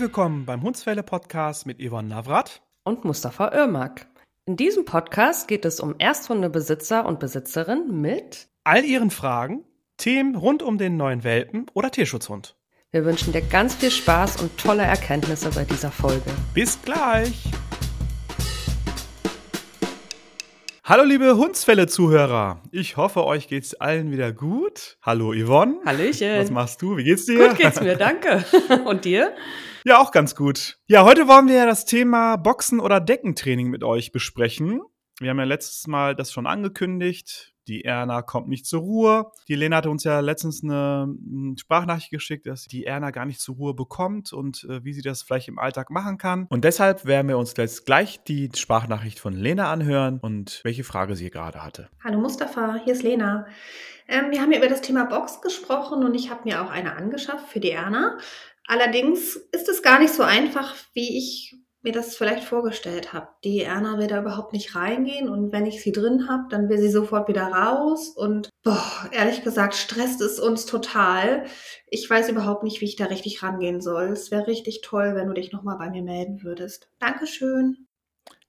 Herzlich willkommen beim Hundsfälle Podcast mit Yvonne Navrat und Mustafa Irmak. In diesem Podcast geht es um Ersthundebesitzer und Besitzerinnen mit all ihren Fragen, Themen rund um den neuen Welpen oder Tierschutzhund. Wir wünschen dir ganz viel Spaß und tolle Erkenntnisse bei dieser Folge. Bis gleich! Hallo liebe Hundsfälle-Zuhörer. Ich hoffe, euch geht's allen wieder gut. Hallo Yvonne. Hallöchen. Was machst du? Wie geht's dir? Gut geht's mir, danke. Und dir? Ja, auch ganz gut. Ja, heute wollen wir ja das Thema Boxen oder Deckentraining mit euch besprechen. Wir haben ja letztes Mal das schon angekündigt. Die Erna kommt nicht zur Ruhe. Die Lena hatte uns ja letztens eine hm, Sprachnachricht geschickt, dass die Erna gar nicht zur Ruhe bekommt und äh, wie sie das vielleicht im Alltag machen kann. Und deshalb werden wir uns jetzt gleich die Sprachnachricht von Lena anhören und welche Frage sie gerade hatte. Hallo Mustafa, hier ist Lena. Ähm, wir haben ja über das Thema Box gesprochen und ich habe mir auch eine angeschafft für die Erna. Allerdings ist es gar nicht so einfach, wie ich mir das vielleicht vorgestellt habe. Die Erna will da überhaupt nicht reingehen und wenn ich sie drin habe, dann will sie sofort wieder raus und boah, ehrlich gesagt stresst es uns total. Ich weiß überhaupt nicht, wie ich da richtig rangehen soll. Es wäre richtig toll, wenn du dich nochmal bei mir melden würdest. Dankeschön.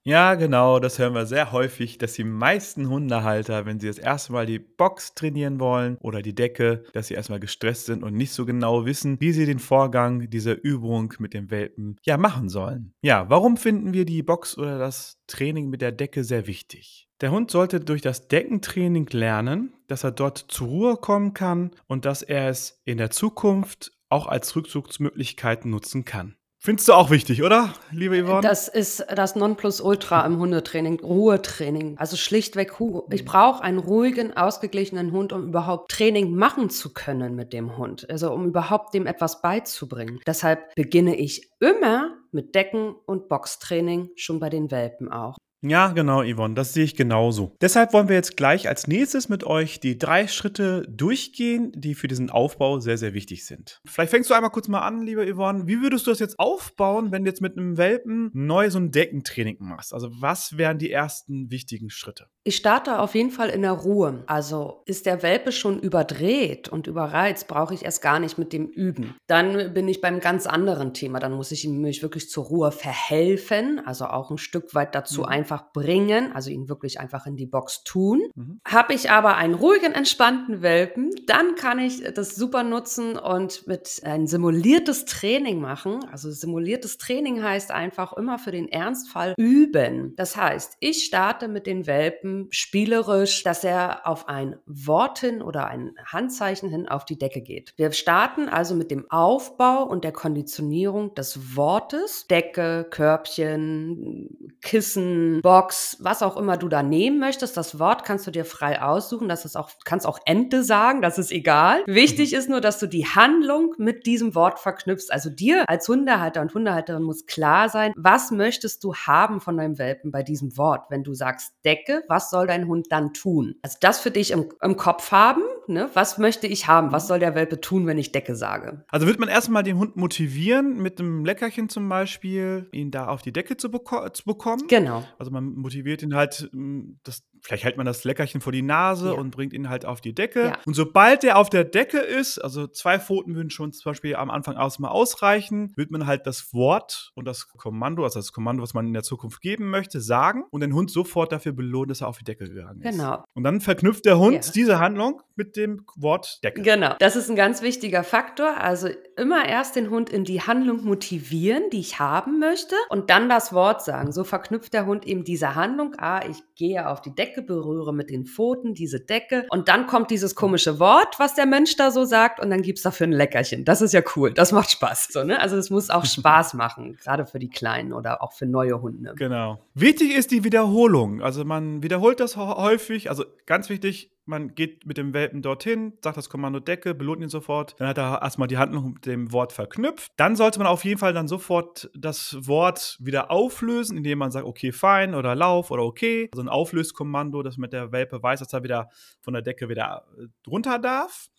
Ja, genau, das hören wir sehr häufig, dass die meisten Hundehalter, wenn sie das erste Mal die Box trainieren wollen oder die Decke, dass sie erstmal gestresst sind und nicht so genau wissen, wie sie den Vorgang dieser Übung mit dem Welpen ja machen sollen. Ja, warum finden wir die Box oder das Training mit der Decke sehr wichtig? Der Hund sollte durch das Deckentraining lernen, dass er dort zur Ruhe kommen kann und dass er es in der Zukunft auch als Rückzugsmöglichkeit nutzen kann. Findest du auch wichtig, oder, liebe Yvonne? Das ist das Nonplusultra im Hundetraining, Ruhetraining. Also schlichtweg, ich brauche einen ruhigen, ausgeglichenen Hund, um überhaupt Training machen zu können mit dem Hund. Also um überhaupt dem etwas beizubringen. Deshalb beginne ich immer mit Decken- und Boxtraining, schon bei den Welpen auch. Ja, genau, Yvonne, das sehe ich genauso. Deshalb wollen wir jetzt gleich als nächstes mit euch die drei Schritte durchgehen, die für diesen Aufbau sehr, sehr wichtig sind. Vielleicht fängst du einmal kurz mal an, liebe Yvonne. Wie würdest du das jetzt aufbauen, wenn du jetzt mit einem Welpen neu so ein Deckentraining machst? Also was wären die ersten wichtigen Schritte? Ich starte auf jeden Fall in der Ruhe. Also ist der Welpe schon überdreht und überreizt, brauche ich erst gar nicht mit dem üben. Dann bin ich beim ganz anderen Thema. Dann muss ich ihm wirklich zur Ruhe verhelfen, also auch ein Stück weit dazu mhm. einfach bringen, also ihn wirklich einfach in die Box tun. Mhm. Habe ich aber einen ruhigen, entspannten Welpen, dann kann ich das super nutzen und mit ein simuliertes Training machen. Also simuliertes Training heißt einfach immer für den Ernstfall üben. Das heißt, ich starte mit den Welpen spielerisch, dass er auf ein Wort hin oder ein Handzeichen hin auf die Decke geht. Wir starten also mit dem Aufbau und der Konditionierung des Wortes. Decke, Körbchen, Kissen, Box, was auch immer du da nehmen möchtest. Das Wort kannst du dir frei aussuchen. Das ist auch, kannst auch Ente sagen, das ist egal. Wichtig ist nur, dass du die Handlung mit diesem Wort verknüpfst. Also dir als Hundehalter und Hundehalterin muss klar sein, was möchtest du haben von deinem Welpen bei diesem Wort. Wenn du sagst Decke, was was soll dein Hund dann tun? Also das für dich im, im Kopf haben, ne? was möchte ich haben? Was soll der Welpe tun, wenn ich Decke sage? Also wird man erstmal den Hund motivieren, mit einem Leckerchen zum Beispiel, ihn da auf die Decke zu, beko zu bekommen? Genau. Also man motiviert ihn halt, das, vielleicht hält man das Leckerchen vor die Nase ja. und bringt ihn halt auf die Decke. Ja. Und sobald der auf der Decke ist, also zwei Pfoten würden schon zum Beispiel am Anfang erstmal ausreichen, wird man halt das Wort und das Kommando, also das Kommando, was man in der Zukunft geben möchte, sagen und den Hund sofort dafür belohnen, dass er auf die Decke gegangen ist. Genau. Und dann verknüpft der Hund ja. diese Handlung mit dem Wort Decke. Genau. Das ist ein ganz wichtiger Faktor. Also immer erst den Hund in die Handlung motivieren, die ich haben möchte, und dann das Wort sagen. So verknüpft der Hund eben diese Handlung. Ah, ich gehe auf die Decke, berühre mit den Pfoten diese Decke. Und dann kommt dieses komische Wort, was der Mensch da so sagt, und dann gibt es dafür ein Leckerchen. Das ist ja cool. Das macht Spaß. So, ne? Also es muss auch Spaß machen, gerade für die Kleinen oder auch für neue Hunde. Genau. Wichtig ist die Wiederholung. Also man wiederholt das häufig. Also ganz wichtig, man geht mit dem Welpen dorthin, sagt das Kommando Decke, belohnt ihn sofort. Dann hat er erstmal die Handlung mit dem Wort verknüpft. Dann sollte man auf jeden Fall dann sofort das Wort wieder auflösen, indem man sagt, okay, fein oder lauf oder okay. Also ein Auflöskommando, dass mit der Welpe weiß, dass er wieder von der Decke wieder runter darf.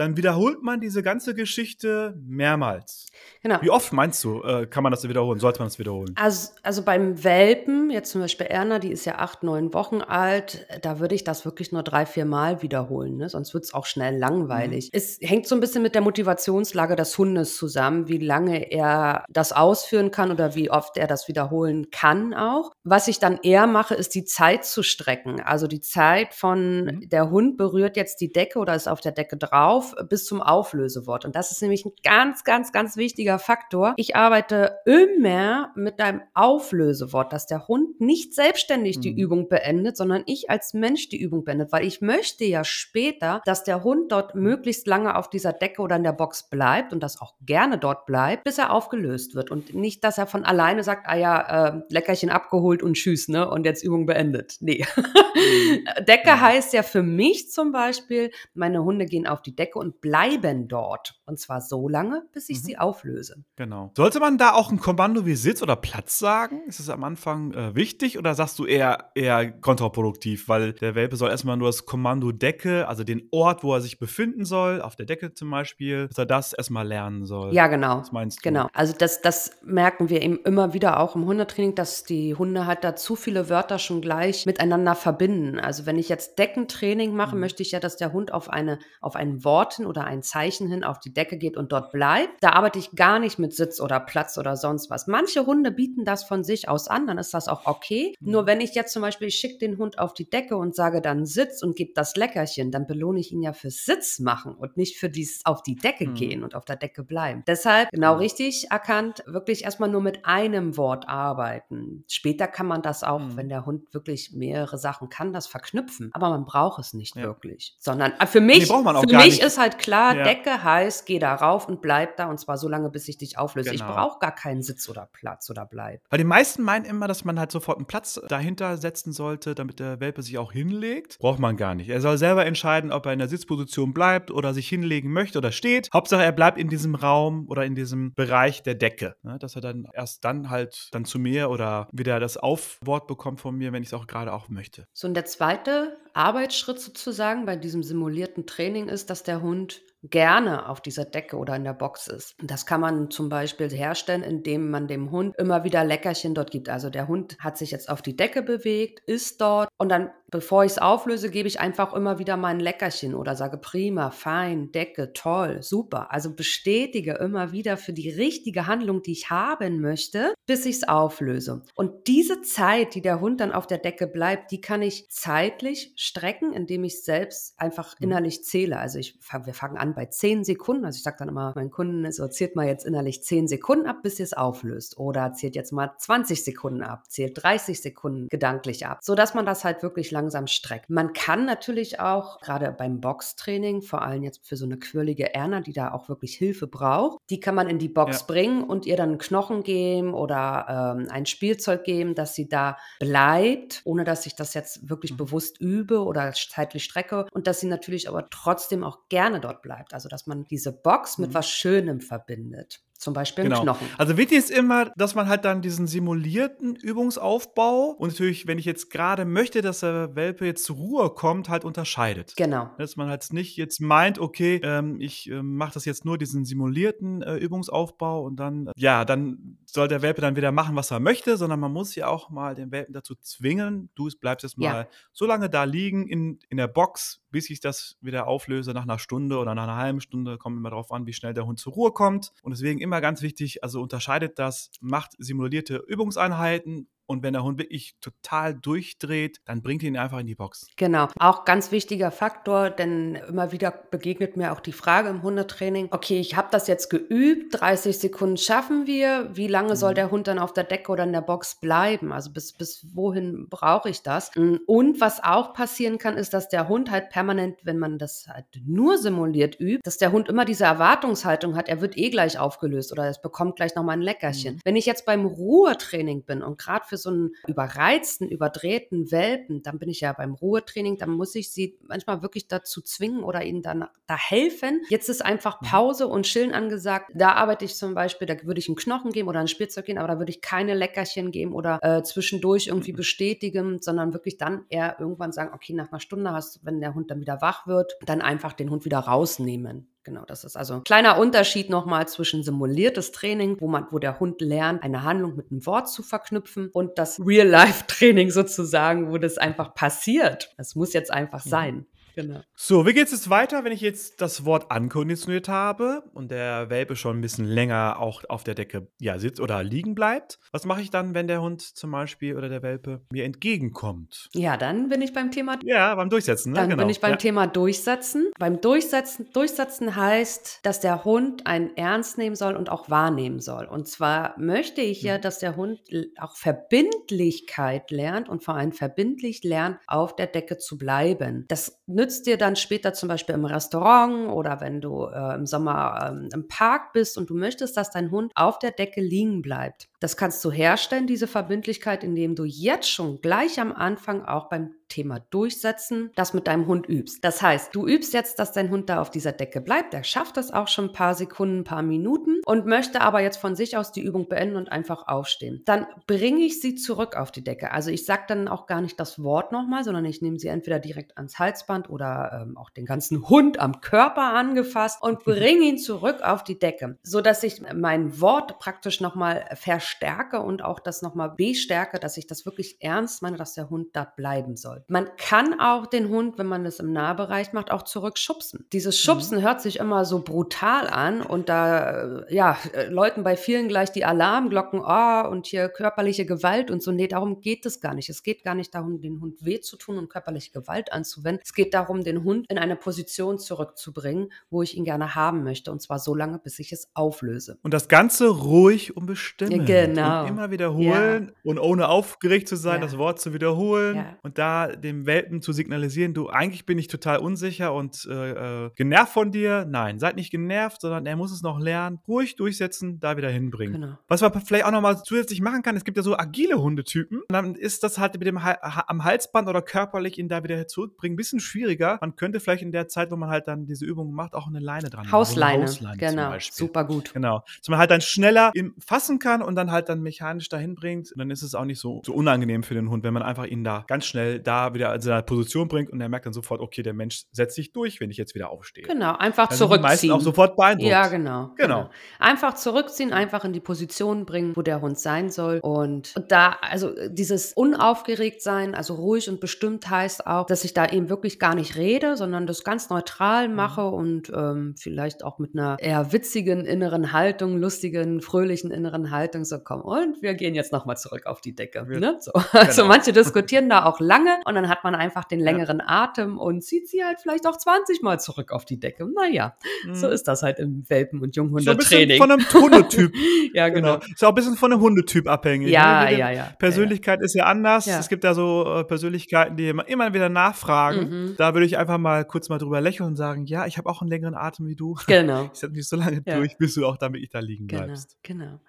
Dann wiederholt man diese ganze Geschichte mehrmals. Genau. Wie oft meinst du, äh, kann man das wiederholen? Sollte man das wiederholen? Also, also beim Welpen, jetzt zum Beispiel Erna, die ist ja acht, neun Wochen alt, da würde ich das wirklich nur drei, vier Mal wiederholen. Ne? Sonst wird es auch schnell langweilig. Mhm. Es hängt so ein bisschen mit der Motivationslage des Hundes zusammen, wie lange er das ausführen kann oder wie oft er das wiederholen kann auch. Was ich dann eher mache, ist die Zeit zu strecken. Also die Zeit von mhm. der Hund berührt jetzt die Decke oder ist auf der Decke drauf bis zum Auflösewort. Und das ist nämlich ein ganz, ganz, ganz wichtiger Faktor. Ich arbeite immer mit einem Auflösewort, dass der Hund nicht selbstständig mhm. die Übung beendet, sondern ich als Mensch die Übung beendet, weil ich möchte ja später, dass der Hund dort möglichst lange auf dieser Decke oder in der Box bleibt und das auch gerne dort bleibt, bis er aufgelöst wird und nicht, dass er von alleine sagt, ah ja, äh, Leckerchen abgeholt und tschüss, ne, und jetzt Übung beendet. Nee. Mhm. Decke heißt ja für mich zum Beispiel, meine Hunde gehen auf die Decke und bleiben dort. Und zwar so lange, bis ich mhm. sie auflöse. Genau. Sollte man da auch ein Kommando wie Sitz oder Platz sagen? Ist das am Anfang äh, wichtig oder sagst du eher, eher kontraproduktiv? Weil der Welpe soll erstmal nur das Kommando Decke, also den Ort, wo er sich befinden soll, auf der Decke zum Beispiel, dass er das erstmal lernen soll. Ja, genau. Was meinst du? Genau. Also das, das merken wir eben immer wieder auch im Hundetraining, dass die Hunde halt da zu viele Wörter schon gleich miteinander verbinden. Also wenn ich jetzt Deckentraining mache, mhm. möchte ich ja, dass der Hund auf eine, auf ein Wort hin oder ein Zeichen hin auf die Decke geht und dort bleibt. Da arbeite ich gar nicht mit Sitz oder Platz oder sonst was. Manche Hunde bieten das von sich aus an, dann ist das auch okay. Mhm. Nur wenn ich jetzt zum Beispiel, ich schicke den Hund auf die Decke und sage dann Sitz und gebe das Leckerchen, dann belohne ich ihn ja fürs Sitz machen und nicht für dieses auf die Decke mhm. gehen und auf der Decke bleiben. Deshalb genau mhm. richtig erkannt, wirklich erstmal nur mit einem Wort arbeiten. Später kann man das auch, mhm. wenn der Hund wirklich mehrere Sachen kann, das verknüpfen. Aber man braucht es nicht ja. wirklich. Sondern äh, für mich, nee, für mich ist halt klar, ja. Decke heißt, geh da rauf und bleib da und zwar so lange, bis ich dich auflöse. Genau. Ich brauche gar keinen Sitz oder Platz oder bleib. Weil die meisten meinen immer, dass man halt sofort einen Platz dahinter setzen sollte, damit der Welpe sich auch hinlegt. Braucht man gar nicht. Er soll selber entscheiden, ob er in der Sitzposition bleibt oder sich hinlegen möchte oder steht. Hauptsache, er bleibt in diesem Raum oder in diesem Bereich der Decke. Ne? Dass er dann erst dann halt dann zu mir oder wieder das Aufwort bekommt von mir, wenn ich es auch gerade auch möchte. So, und der zweite Arbeitsschritt sozusagen bei diesem simulierten Training ist, dass der Hund gerne auf dieser Decke oder in der Box ist. Das kann man zum Beispiel herstellen, indem man dem Hund immer wieder Leckerchen dort gibt. Also der Hund hat sich jetzt auf die Decke bewegt, ist dort und dann, bevor ich es auflöse, gebe ich einfach immer wieder mein Leckerchen oder sage prima, fein, Decke, toll, super. Also bestätige immer wieder für die richtige Handlung, die ich haben möchte, bis ich es auflöse. Und diese Zeit, die der Hund dann auf der Decke bleibt, die kann ich zeitlich strecken, indem ich selbst einfach mhm. innerlich zähle. Also ich, wir fangen an bei zehn Sekunden. Also ich sage dann immer meinen Kunden, so zählt mal jetzt innerlich zehn Sekunden ab, bis ihr es auflöst. Oder zählt jetzt mal 20 Sekunden ab, zählt 30 Sekunden gedanklich ab, sodass man das halt wirklich langsam streckt. Man kann natürlich auch, gerade beim Boxtraining, vor allem jetzt für so eine quirlige Erna, die da auch wirklich Hilfe braucht, die kann man in die Box ja. bringen und ihr dann einen Knochen geben oder ähm, ein Spielzeug geben, dass sie da bleibt, ohne dass ich das jetzt wirklich mhm. bewusst übe oder zeitlich strecke und dass sie natürlich aber trotzdem auch gerne dort bleibt. Also dass man diese Box mit mhm. was Schönem verbindet. Zum Beispiel genau. Knochen. Also wichtig ist immer, dass man halt dann diesen simulierten Übungsaufbau und natürlich, wenn ich jetzt gerade möchte, dass der Welpe jetzt zur Ruhe kommt, halt unterscheidet. Genau. Dass man halt nicht jetzt meint, okay, ähm, ich äh, mache das jetzt nur diesen simulierten äh, Übungsaufbau und dann, äh, ja, dann soll der Welpe dann wieder machen, was er möchte, sondern man muss ja auch mal den Welpen dazu zwingen, du bleibst jetzt mal ja. so lange da liegen in, in der Box, bis ich das wieder auflöse nach einer Stunde oder nach einer halben Stunde, kommt immer darauf an, wie schnell der Hund zur Ruhe kommt. Und deswegen immer ganz wichtig, also unterscheidet das, macht simulierte Übungseinheiten und wenn der Hund wirklich total durchdreht, dann bringt ihn einfach in die Box. Genau. Auch ganz wichtiger Faktor, denn immer wieder begegnet mir auch die Frage im Hundetraining, okay, ich habe das jetzt geübt, 30 Sekunden schaffen wir, wie lange soll mhm. der Hund dann auf der Decke oder in der Box bleiben? Also bis, bis wohin brauche ich das? Und was auch passieren kann, ist, dass der Hund halt permanent, wenn man das halt nur simuliert übt, dass der Hund immer diese Erwartungshaltung hat, er wird eh gleich aufgelöst oder es bekommt gleich nochmal ein Leckerchen. Mhm. Wenn ich jetzt beim Ruhetraining bin und gerade für so einen überreizten, überdrehten Welpen, dann bin ich ja beim Ruhetraining, dann muss ich sie manchmal wirklich dazu zwingen oder ihnen dann da helfen. Jetzt ist einfach mhm. Pause und Chillen angesagt. Da arbeite ich zum Beispiel, da würde ich einen Knochen geben oder ein Spielzeug geben, aber da würde ich keine Leckerchen geben oder äh, zwischendurch irgendwie mhm. bestätigen, sondern wirklich dann eher irgendwann sagen, okay, nach einer Stunde hast, wenn der Hund dann wieder wach wird, dann einfach den Hund wieder rausnehmen. Genau, das ist also ein kleiner Unterschied nochmal zwischen simuliertes Training, wo man, wo der Hund lernt, eine Handlung mit einem Wort zu verknüpfen und das Real-Life-Training sozusagen, wo das einfach passiert. Das muss jetzt einfach sein. Genau. So, wie geht es jetzt weiter, wenn ich jetzt das Wort ankonditioniert habe und der Welpe schon ein bisschen länger auch auf der Decke ja, sitzt oder liegen bleibt? Was mache ich dann, wenn der Hund zum Beispiel oder der Welpe mir entgegenkommt? Ja, dann bin ich beim Thema Ja, beim Durchsetzen, ne? Dann genau. bin ich beim ja. Thema Durchsetzen. Beim Durchsetzen, Durchsetzen heißt, dass der Hund einen ernst nehmen soll und auch wahrnehmen soll. Und zwar möchte ich ja, Mhm. dass der Hund auch Verbindlichkeit lernt und vor allem verbindlich lernt, auf der Decke zu bleiben. Das nützt dir dann später zum Beispiel im Restaurant oder wenn du äh, im Sommer ähm, im Park bist und du möchtest, dass dein Hund auf der Decke liegen bleibt. Das kannst du herstellen, diese Verbindlichkeit, indem du jetzt schon gleich am Anfang auch beim Thema Durchsetzen das mit deinem Hund übst. Das heißt, du übst jetzt, dass dein Hund da auf dieser Decke bleibt. Der schafft das auch schon ein paar Sekunden, ein paar Minuten und möchte aber jetzt von sich aus die Übung beenden und einfach aufstehen. Dann bringe ich sie zurück auf die Decke. Also ich sage dann auch gar nicht das Wort nochmal, sondern ich nehme sie entweder direkt ans Halsband oder ähm, auch den ganzen Hund am Körper angefasst und bringe ihn zurück auf die Decke, so dass ich mein Wort praktisch nochmal verstärke und auch das nochmal bestärke, dass ich das wirklich ernst meine, dass der Hund da bleiben soll. Man kann auch den Hund, wenn man das im Nahbereich macht, auch zurückschubsen. Dieses Schubsen hört sich immer so brutal an und da äh, ja, äh, läuten bei vielen gleich die Alarmglocken, oh, und hier körperliche Gewalt und so. Nee, darum geht es gar nicht. Es geht gar nicht darum, den Hund weh zu tun und körperliche Gewalt anzuwenden. Es geht darum, den Hund in eine Position zurückzubringen, wo ich ihn gerne haben möchte. Und zwar so lange, bis ich es auflöse. Und das Ganze ruhig und bestimmen. Genau. Und immer wiederholen und ohne aufgeregt zu sein, Ja. das Wort zu wiederholen Ja. und da dem Welpen zu signalisieren, du, eigentlich bin ich total unsicher und äh, äh, genervt von dir. Nein, seid nicht genervt, sondern er muss es noch lernen. Ruhig durchsetzen, da wieder hinbringen. Genau. Was man vielleicht auch nochmal zusätzlich machen kann, es gibt ja so agile Hundetypen. Und dann ist das halt mit dem Ha- am Halsband oder körperlich ihn da wieder zurückbringen ein bisschen schwieriger. Man könnte vielleicht in der Zeit, wo man halt dann diese Übung macht, auch eine Leine dran Hausleine. Hausleine zum genau. Super gut. Genau. Dass man halt dann schneller im fassen kann und dann halt dann mechanisch dahin bringt. Und dann ist es auch nicht so, so unangenehm für den Hund, wenn man einfach ihn da ganz schnell da wieder in seine Position bringt und er merkt dann sofort, okay, der Mensch setzt sich durch, wenn ich jetzt wieder aufstehe. Genau. Einfach Dann sind die meisten zurückziehen. auch sofort beeindruckt. Ja, genau, Genau. Einfach zurückziehen, einfach in die Position bringen, wo der Hund sein soll. Und, da, also dieses unaufgeregt sein, also ruhig und bestimmt heißt auch, dass ich da eben wirklich gar nicht rede, sondern das ganz neutral Mhm. mache und ähm, vielleicht auch mit einer eher witzigen inneren Haltung, lustigen, fröhlichen inneren Haltung so kommen. Und wir gehen jetzt nochmal zurück auf die Decke. Ne? So. Also Genau. manche diskutieren da auch lange und dann hat man einfach den längeren Atem und zieht sie halt vielleicht auch 20 Mal zurück auf die Decke. Naja, so Mhm. ist das halt im Welpen- und so ein bisschen Junghundetraining. von einem Hundetyp. ja, genau. genau. Ist auch ein bisschen von einem Hundetyp abhängig. Ja, ne? Ja, ja. Persönlichkeit ist ja anders. Ja. Es gibt ja so äh, Persönlichkeiten, die immer, immer wieder nachfragen. Mhm. Da würde ich einfach mal kurz mal drüber lächeln und sagen, ja, ich habe auch einen längeren Atem wie du. Genau. Ich setze mich so lange Ja. durch, bis du auch da wirklich da liegen Genau, bleibst. genau.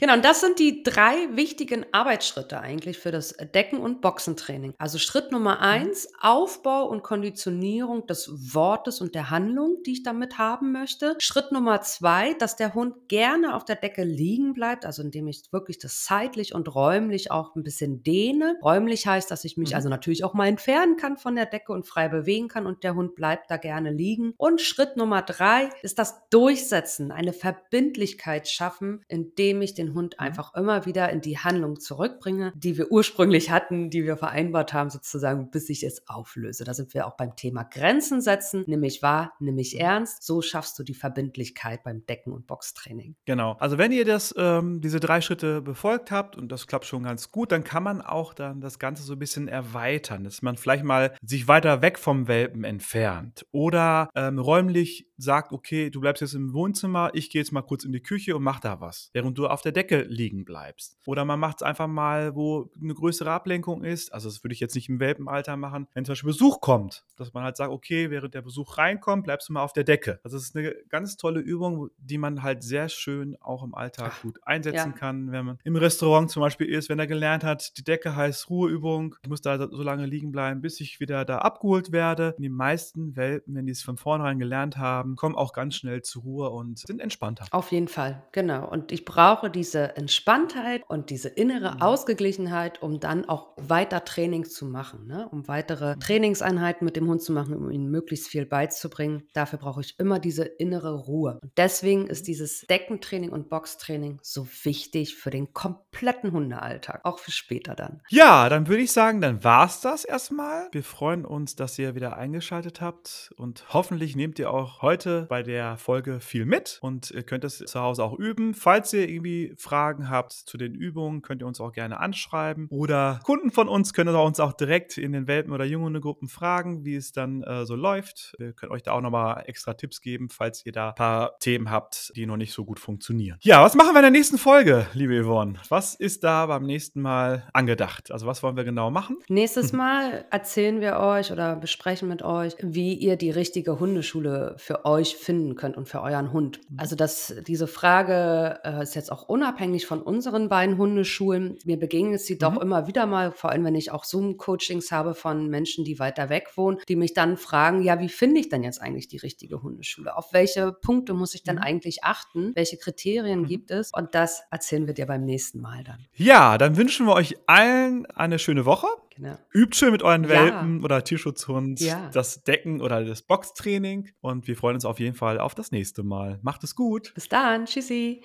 Genau, und das sind die drei wichtigen Arbeitsschritte eigentlich für das Decken- und Boxentraining. Also Schritt Nummer eins, Aufbau und Konditionierung des Wortes und der Handlung, die ich damit haben möchte. Schritt Nummer zwei, dass der Hund gerne auf der Decke liegen bleibt, also indem ich wirklich das zeitlich und räumlich auch ein bisschen dehne. Räumlich heißt, dass ich mich Mhm. also natürlich auch mal entfernen kann von der Decke und frei bewegen kann und der Hund bleibt da gerne liegen. Und Schritt Nummer drei ist das Durchsetzen, eine Verbindlichkeit schaffen, indem ich den Hund einfach immer wieder in die Handlung zurückbringe, die wir ursprünglich hatten, die wir vereinbart haben, sozusagen, bis ich es auflöse. Da sind wir auch beim Thema Grenzen setzen, nämlich wahr, nämlich ernst. So schaffst du die Verbindlichkeit beim Decken- und Boxtraining. Genau. Also wenn ihr das, ähm, diese drei Schritte befolgt habt und das klappt schon ganz gut, dann kann man auch dann das Ganze so ein bisschen erweitern, dass man vielleicht mal sich weiter weg vom Welpen entfernt oder ähm, räumlich sagt, okay, du bleibst jetzt im Wohnzimmer, ich gehe jetzt mal kurz in die Küche und mach da was, während du auf der Decke liegen bleibst. Oder man macht es einfach mal, wo eine größere Ablenkung ist. Also das würde ich jetzt nicht im Welpenalter machen, wenn zum Beispiel Besuch kommt, dass man halt sagt, okay, während der Besuch reinkommt, bleibst du mal auf der Decke. Also das ist eine ganz tolle Übung, die man halt sehr schön auch im Alltag Ach, gut einsetzen ja. kann, wenn man im Restaurant zum Beispiel ist, wenn er gelernt hat, die Decke heißt Ruheübung, ich muss da so lange liegen bleiben, bis ich wieder da abgeholt werde. Und die meisten Welpen, wenn die es von vornherein gelernt haben, kommen auch ganz schnell zur Ruhe und sind entspannter. Auf jeden Fall, genau. Und ich brauche diese Entspanntheit und diese innere Mhm. Ausgeglichenheit, um dann auch weiter Training zu machen, ne? um weitere Mhm. Trainingseinheiten mit dem Hund zu machen, um ihm möglichst viel beizubringen. Dafür brauche ich immer diese innere Ruhe. Und deswegen ist dieses Deckentraining und Boxtraining so wichtig für den kompletten Hundealltag, auch für später dann. Ja, dann würde ich sagen, dann war's das erstmal. Wir freuen uns, dass ihr wieder eingeschaltet habt und hoffentlich nehmt ihr auch heute bei der Folge viel mit und ihr könnt es zu Hause auch üben. Falls ihr irgendwie Fragen habt zu den Übungen, könnt ihr uns auch gerne anschreiben oder Kunden von uns können uns auch direkt in den Welpen- oder Junghundegruppen fragen, wie es dann äh, so läuft. Wir können euch da auch nochmal extra Tipps geben, falls ihr da ein paar Themen habt, die noch nicht so gut funktionieren. Ja, was machen wir in der nächsten Folge, liebe Yvonne? Was ist da beim nächsten Mal angedacht? Also was wollen wir genau machen? Nächstes Mal erzählen wir euch oder besprechen mit euch, wie ihr die richtige Hundeschule für euch finden könnt und für euren Hund. Also dass diese Frage äh, ist jetzt auch unabhängig von unseren beiden Hundeschulen. Mir begegnet sie doch Mhm. immer wieder mal, vor allem wenn ich auch Zoom-Coachings habe von Menschen, die weiter weg wohnen, die mich dann fragen, ja, wie finde ich denn jetzt eigentlich die richtige Hundeschule? Auf welche Punkte muss ich denn Mhm. eigentlich achten? Welche Kriterien Mhm. gibt es? Und das erzählen wir dir beim nächsten Mal dann. Ja, dann wünschen wir euch allen eine schöne Woche. Genau. Übt schön mit euren Ja. Welpen oder Tierschutzhund Ja. das Decken oder das Boxtraining. Und wir freuen uns auf jeden Fall auf das nächste Mal. Macht es gut. Bis dann. Tschüssi.